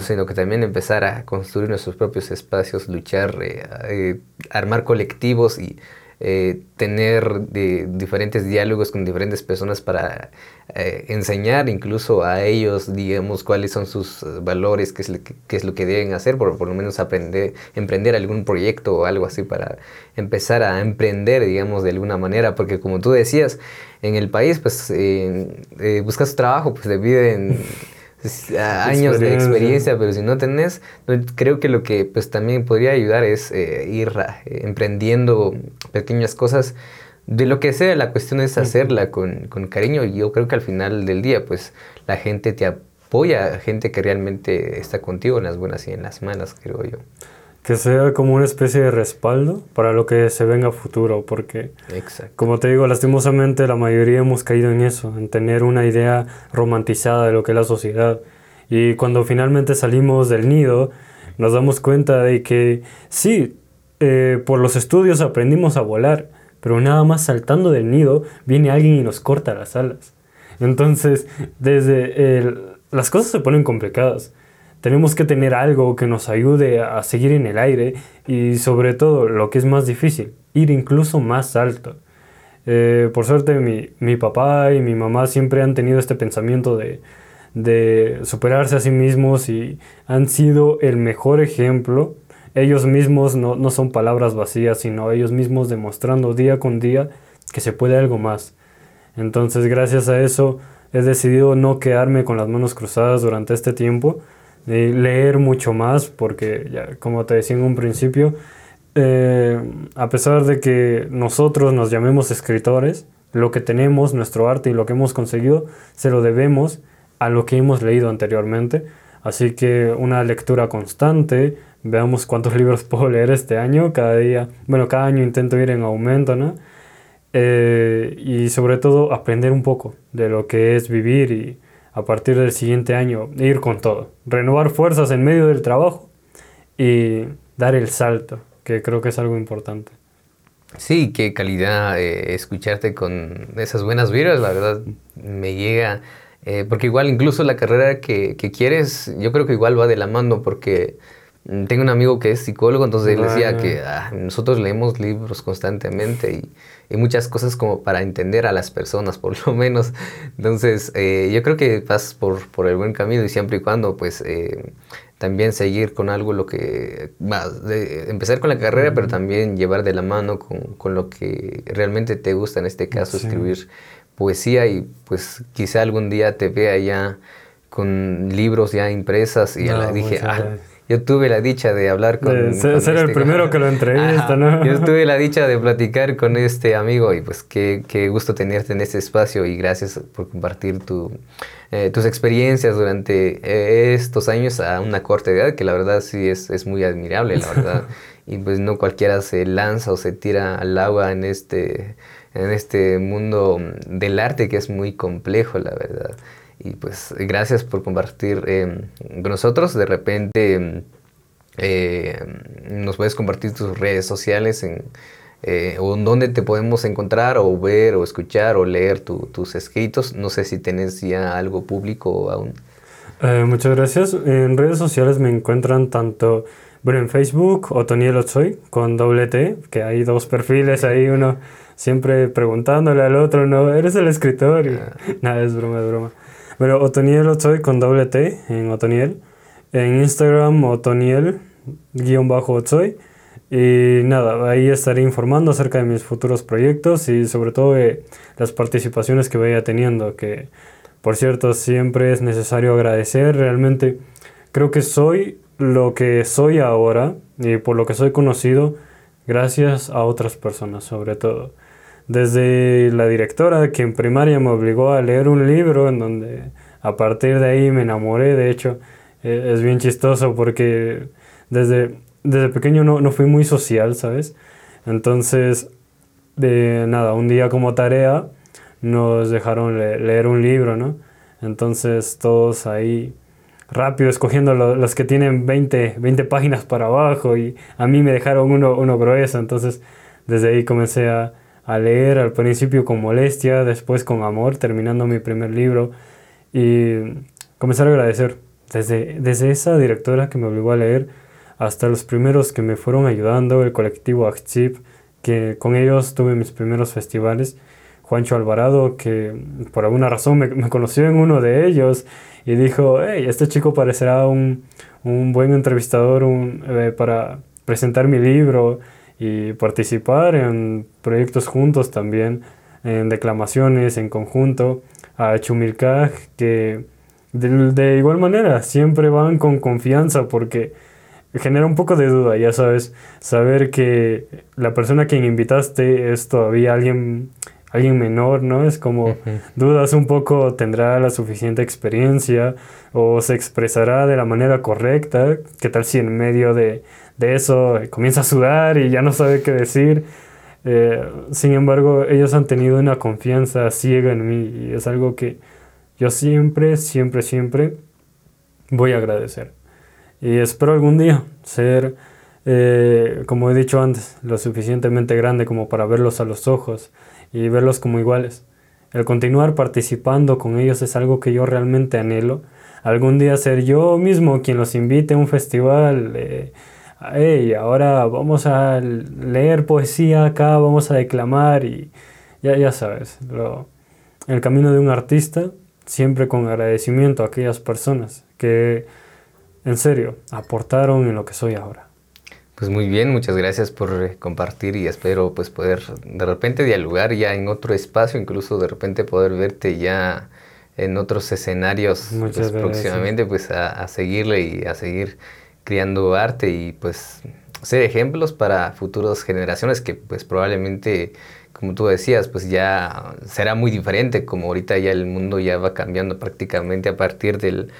sino que también empezar a construir nuestros propios espacios, luchar, eh, eh, armar colectivos y eh, tener diferentes diálogos con diferentes personas para eh, enseñar incluso a ellos, digamos, cuáles son sus valores, qué es lo que, es lo que deben hacer, por, lo menos aprender, emprender algún proyecto o algo así para empezar a emprender, digamos, de alguna manera, porque como tú decías, en el país, pues, eh, buscas trabajo, pues, debido en años de experiencia, pero si no tenés, creo que lo que pues también podría ayudar es eh, ir eh, emprendiendo pequeñas cosas. De lo que sea, la cuestión es hacerla con, con cariño y yo creo que al final del día pues la gente te apoya, gente que realmente está contigo en las buenas y en las malas, creo yo que sea como una especie de respaldo para lo que se venga a futuro, porque como te digo, lastimosamente la mayoría hemos caído en eso, en tener una idea romantizada de lo que es la sociedad. Y cuando finalmente salimos del nido, nos damos cuenta de que sí, eh, por los estudios aprendimos a volar, pero nada más saltando del nido viene alguien y nos corta las alas. Entonces, desde el, las cosas se ponen complicadas tenemos que tener algo que nos ayude a seguir en el aire y sobre todo lo que es más difícil, ir incluso más alto. Eh, por suerte mi, mi, papá y mi mamá siempre han tenido este pensamiento de, de superarse a sí mismos y han sido el mejor ejemplo. Ellos mismos no, no son palabras vacías, sino ellos mismos demostrando día con día que se puede algo más. Entonces gracias a eso he decidido no quedarme con las manos cruzadas durante este tiempo, leer mucho más, porque ya, como te decía en un principio, eh, a pesar de que nosotros nos llamemos escritores, lo que tenemos, nuestro arte y lo que hemos conseguido, se lo debemos a lo que hemos leído anteriormente. Así que una lectura constante, veamos cuántos libros puedo leer este año, cada día, bueno, cada año intento ir en aumento, ¿no? Eh, y sobre todo aprender un poco de lo que es vivir y a partir del siguiente año ir con todo, renovar fuerzas en medio del trabajo y dar el salto, que creo que es algo importante. Sí, qué calidad eh, escucharte con esas buenas vibras, la verdad me llega, eh, porque igual incluso la carrera que, que, quieres, yo creo que igual va de la mano, porque tengo un amigo que es psicólogo, entonces él decía que ah, nosotros leemos libros constantemente y, y, muchas cosas como para entender a las personas, por lo menos. Entonces, eh, yo creo que vas por, por, el buen camino y siempre y cuando, pues, eh, también seguir con algo lo que, de empezar con la carrera, pero también llevar de la mano con, con, lo que realmente te gusta, en este caso, escribir poesía y pues quizá algún día te vea ya con libros ya impresas y ya dije, ah, yo tuve la dicha de hablar con... ser, el este primero que lo entrevista, ¿no? Yo tuve la dicha de platicar con este amigo y pues qué, qué gusto tenerte en este espacio y gracias por compartir tu, eh, tus experiencias durante eh, estos años a una corta edad, que la verdad sí es, es muy admirable, la verdad. y pues no cualquiera se lanza o se tira al agua en este, en este mundo del arte que es muy complejo, la verdad. Y pues gracias por compartir eh, con nosotros. De repente eh, nos puedes compartir tus redes sociales en, eh, o en dónde te podemos encontrar o ver o escuchar o leer tus escritos. No sé si tenés ya algo público aún. muchas gracias. En redes sociales me encuentran tanto, bueno, en Facebook, Otoniel Ochoy, con doble T, que hay dos perfiles ahí, uno siempre preguntándole al otro, no, eres el escritor. Y, ah. Nada, es broma, es broma. Pero Otoniel Ochoy con doble T en Otoniel. En Instagram, Otoniel, guion bajo Ochoy. Y nada, ahí estaré informando acerca de mis futuros proyectos y sobre todo de las participaciones que vaya teniendo, que por cierto siempre es necesario agradecer. Realmente creo que soy lo que soy ahora y por lo que soy conocido gracias a otras personas sobre todo desde la directora que en primaria me obligó a leer un libro en donde a partir de ahí me enamoré, de hecho e, es bien chistoso porque desde, desde pequeño no, no fui muy social, ¿sabes? Entonces, de nada, un día como tarea nos dejaron leer un libro, ¿no? Entonces todos ahí rápido escogiendo los que tienen 20, 20 páginas para abajo y a mí me dejaron uno, uno grueso, entonces desde ahí comencé a, a leer al principio con molestia, después con amor, terminando mi primer libro y comenzar a agradecer desde, desde esa directora que me obligó a leer hasta los primeros que me fueron ayudando, el colectivo Achip, que con ellos tuve mis primeros festivales. Juancho Alvarado, que por alguna razón me, me conoció en uno de ellos y dijo, hey, este chico parecerá un, un buen entrevistador un, eh, para presentar mi libro y participar en proyectos juntos también, en declamaciones en conjunto, a Chumilcaj, que de, igual manera siempre van con confianza porque genera un poco de duda, ya sabes, saber que la persona a quien invitaste es todavía alguien alguien menor, ¿no? Es como dudas un poco, tendrá la suficiente experiencia o se expresará de la manera correcta. ¿Qué tal si en medio de, de eso comienza a sudar y ya no sabe qué decir? Eh, sin embargo, ellos han tenido una confianza ciega en mí y es algo que yo siempre, siempre, siempre voy a agradecer. Y espero algún día ser, eh, como he dicho antes, lo suficientemente grande como para verlos a los ojos y verlos como iguales. El continuar participando con ellos es algo que yo realmente anhelo. Algún día ser yo mismo quien los invite a un festival. Eh, hey, ahora vamos a leer poesía acá, vamos a declamar y ya, ya sabes. Lo, el camino de un artista, siempre con agradecimiento a aquellas personas que, en serio, aportaron en lo que soy ahora. Pues muy bien, muchas gracias por eh, compartir y espero pues poder de repente dialogar ya en otro espacio, incluso de repente poder verte ya en otros escenarios pues, próximamente pues a, a, seguirle y a seguir creando arte y pues ser ejemplos para futuras generaciones que pues probablemente como tú decías pues ya será muy diferente como ahorita ya el mundo ya va cambiando prácticamente a partir del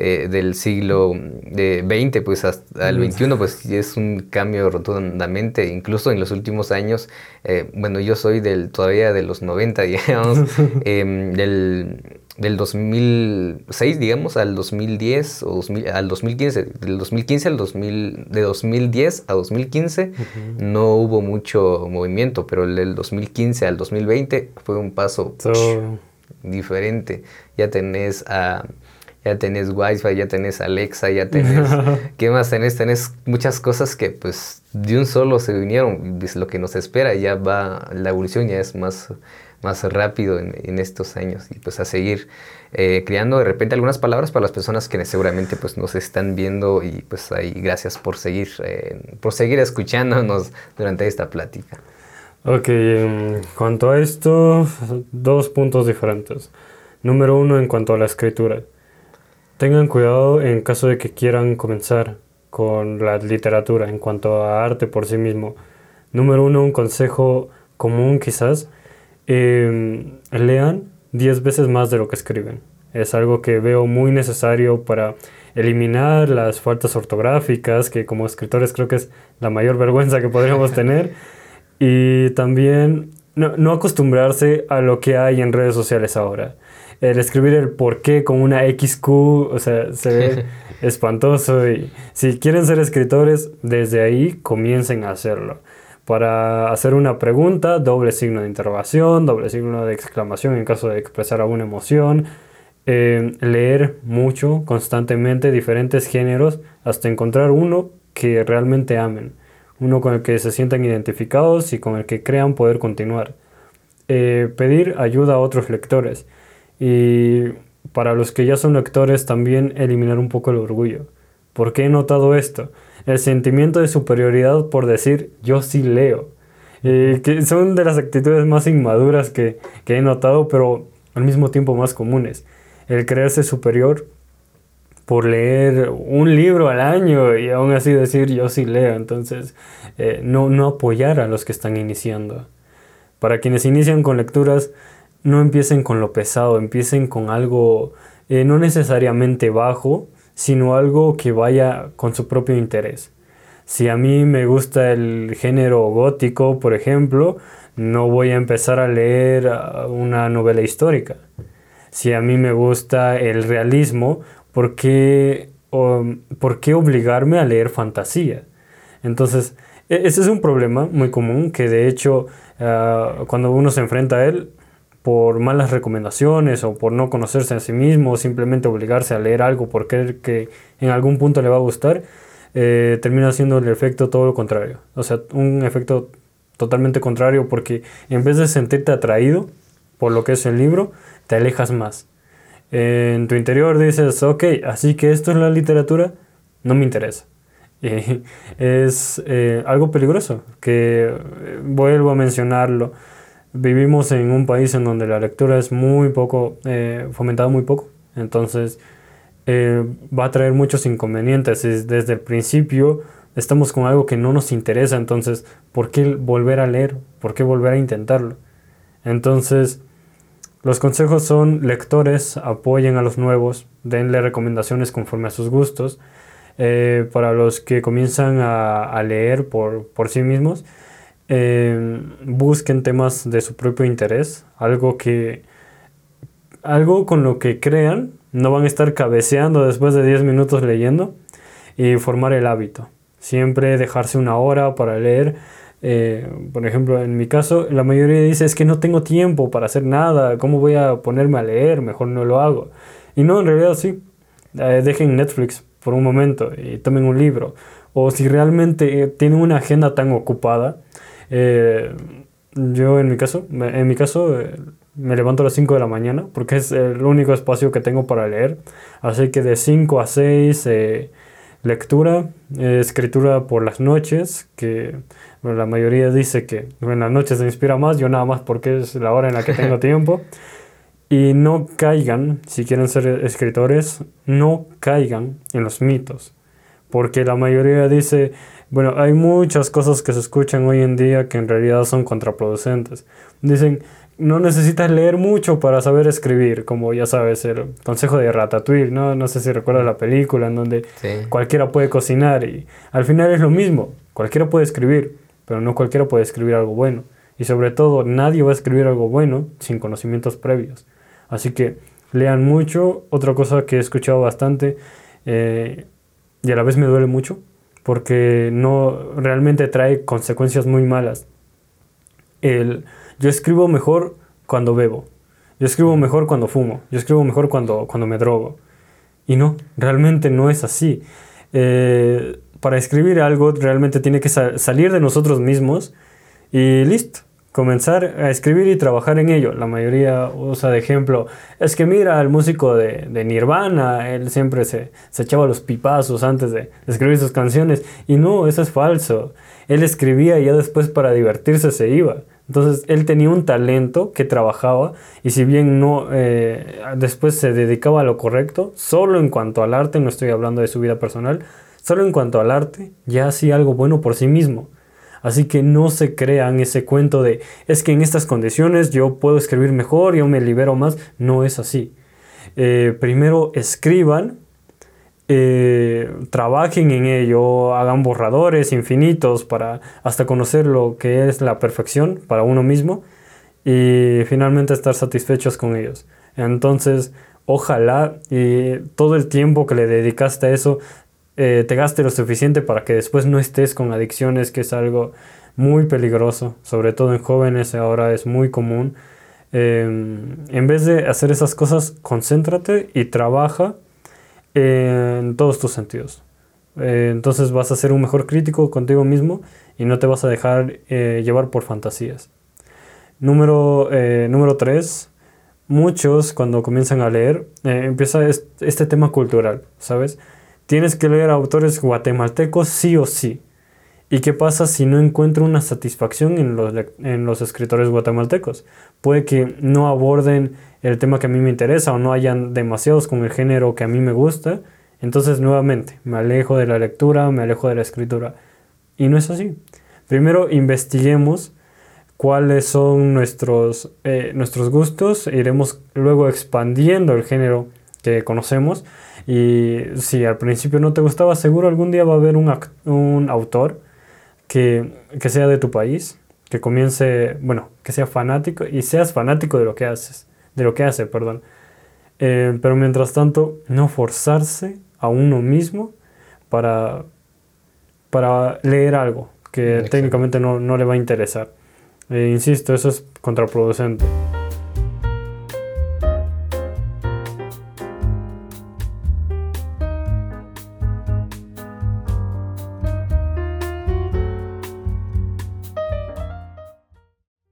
eh, del siglo XX pues hasta el XXI pues es un cambio rotundamente, incluso en los últimos años, eh, bueno yo soy del todavía de los 90 digamos, em, del, del 2006 digamos al 2010 o al 2015, del 2015 al 2000, de 2010 a 2015 no hubo mucho movimiento, pero del 2015 al 2020 fue un paso diferente. Ya tenés a ya tenés Wi-Fi, ya tenés Alexa, ya tenés... ¿Qué más tenés? Tenés muchas cosas que pues de un solo se vinieron. Es lo que nos espera, ya va, la evolución ya es más, más rápido en, en estos años. Y pues a seguir eh, creando de repente algunas palabras para las personas que seguramente pues nos están viendo y pues ahí gracias por seguir, eh, por seguir escuchándonos durante esta plática. Ok, en cuanto a esto, dos puntos diferentes. Número uno, en cuanto a la escritura. Tengan cuidado en caso de que quieran comenzar con la literatura en cuanto a arte por sí mismo. Número uno, un consejo común quizás. Em, lean 10 veces más de lo que escriben. Es algo que veo muy necesario para eliminar las faltas ortográficas, que como escritores creo que es la mayor vergüenza que podríamos tener. Y también no, acostumbrarse a lo que hay en redes sociales ahora. El escribir el por qué con una XQ, o sea, se ve espantoso. Y si quieren ser escritores, desde ahí comiencen a hacerlo. Para hacer una pregunta, doble signo de interrogación, doble signo de exclamación en caso de expresar alguna emoción. Eh, leer mucho, constantemente, diferentes géneros, hasta encontrar uno que realmente amen uno con el que se sientan identificados y con el que crean poder continuar. Eh, pedir ayuda a otros lectores y para los que ya son lectores también eliminar un poco el orgullo. ¿Por qué he notado esto? El sentimiento de superioridad por decir yo sí leo. Eh, que son de las actitudes más inmaduras que, que he notado, pero al mismo tiempo más comunes. El creerse superior por leer un libro al año y aún así decir yo sí leo. Entonces, eh, no, no apoyar a los que están iniciando. Para quienes inician con lecturas, no empiecen con lo pesado, empiecen con algo eh, no necesariamente bajo, sino algo que vaya con su propio interés. Si a mí me gusta el género gótico, por ejemplo, no voy a empezar a leer ah, una novela histórica. Si a mí me gusta el realismo, ¿por qué, ¿por qué obligarme a leer fantasía? Entonces, e, ese es un problema muy común que de hecho ah, cuando uno se enfrenta a él por malas recomendaciones o por no conocerse a sí mismo o simplemente obligarse a leer algo porque creer que en algún punto le va a gustar, eh, termina siendo el efecto todo lo contrario. O sea, un efecto totalmente contrario porque en vez de sentirte atraído por lo que es el libro, te alejas más en tu interior dices, ok, así que esto es la literatura, no me interesa. Y es eh, algo peligroso, que eh, vuelvo a mencionarlo. Vivimos en un país en donde la lectura es muy poco, eh, fomentada muy poco. Entonces, va a traer muchos inconvenientes. desde el principio estamos con algo que no nos interesa, entonces, ¿por qué volver a leer? ¿Por qué volver a intentarlo? Entonces, los consejos son lectores, apoyen a los nuevos, denle recomendaciones conforme a sus gustos. Eh, para los que comienzan a, leer por, sí mismos, eh, busquen temas de su propio interés, algo que algo con lo que crean, no van a estar cabeceando después de 10 minutos leyendo y formar el hábito. Siempre dejarse una hora para leer eh, por ejemplo, en mi caso, la mayoría dice es que no tengo tiempo para hacer nada, ¿cómo voy a ponerme a leer? Mejor no lo hago. Y no, en realidad sí. Eh, dejen Netflix por un momento y tomen un libro. O si realmente eh, tienen una agenda tan ocupada, yo en mi caso, en mi caso me levanto a las 5 de la mañana porque es el único espacio que tengo para leer. Así que de 5 a 6 lectura, escritura por las noches, que la mayoría dice que en las noches se inspira más, yo nada más porque es la hora en la que tengo tiempo. Y no caigan, si quieren ser escritores, no caigan en los mitos. Porque la mayoría dice, bueno, hay muchas cosas que se escuchan hoy en día que en realidad son contraproducentes. Dicen, no necesitas leer mucho para saber escribir, como ya sabes, el consejo de Ratatouille, ¿no? No sé si recuerdas la película en donde cualquiera puede cocinar y al final es lo mismo, cualquiera puede escribir pero no cualquiera puede escribir algo bueno. Y sobre todo, nadie va a escribir algo bueno sin conocimientos previos. Así que lean mucho. Otra cosa que he escuchado bastante eh, y a la vez me duele mucho porque no realmente trae consecuencias muy malas. El, yo escribo mejor cuando bebo. Yo escribo mejor cuando fumo. Yo escribo mejor cuando, cuando me drogo. Y no, realmente no es así. Eh, para escribir algo realmente tiene que salir de nosotros mismos y listo. Comenzar a escribir y trabajar en ello. La mayoría usa de ejemplo, es que mira al músico de, Nirvana, él siempre se, se, echaba los pipazos antes de, escribir sus canciones. Y no, eso es falso. Él escribía y ya después para divertirse se iba. Entonces él tenía un talento que trabajaba y si bien no eh, después se dedicaba a lo correcto, solo en cuanto al arte, no estoy hablando de su vida personal, solo en cuanto al arte, ya hacía algo bueno por sí mismo. Así que no se crean ese cuento de es que en estas condiciones yo puedo escribir mejor, yo me libero más. No es así. Eh, primero escriban, eh, trabajen en ello, hagan borradores infinitos para hasta conocer lo que es la perfección para uno mismo y finalmente estar satisfechos con ellos. Entonces, ojalá y todo el tiempo que le dedicaste a eso eh, te gaste lo suficiente para que después no estés con adicciones, que es algo muy peligroso, sobre todo en jóvenes ahora es muy común. Em, en vez de hacer esas cosas, concéntrate y trabaja en todos tus sentidos. Eh, entonces vas a ser un mejor crítico contigo mismo y no te vas a dejar eh, llevar por fantasías. Número, número 3. Muchos cuando comienzan a leer empieza este tema cultural, ¿sabes? Tienes que leer autores guatemaltecos sí o sí. ¿Y qué pasa si no encuentro una satisfacción en los, escritores guatemaltecos? Puede que no aborden el tema que a mí me interesa o no hayan demasiados con el género que a mí me gusta. Entonces nuevamente me alejo de la lectura, me alejo de la escritura. Y no es así. Primero investiguemos cuáles son nuestros, eh, nuestros gustos, iremos luego expandiendo el género que conocemos y si al principio no te gustaba, seguro algún día va a haber un, un autor que, que, sea de tu país, que comience, bueno, que sea fanático y seas fanático de lo que haces, de lo que hace, perdón. Eh, pero mientras tanto, no forzarse a uno mismo para, para leer algo que técnicamente no, no, le va a interesar. Eh, insisto, eso es contraproducente.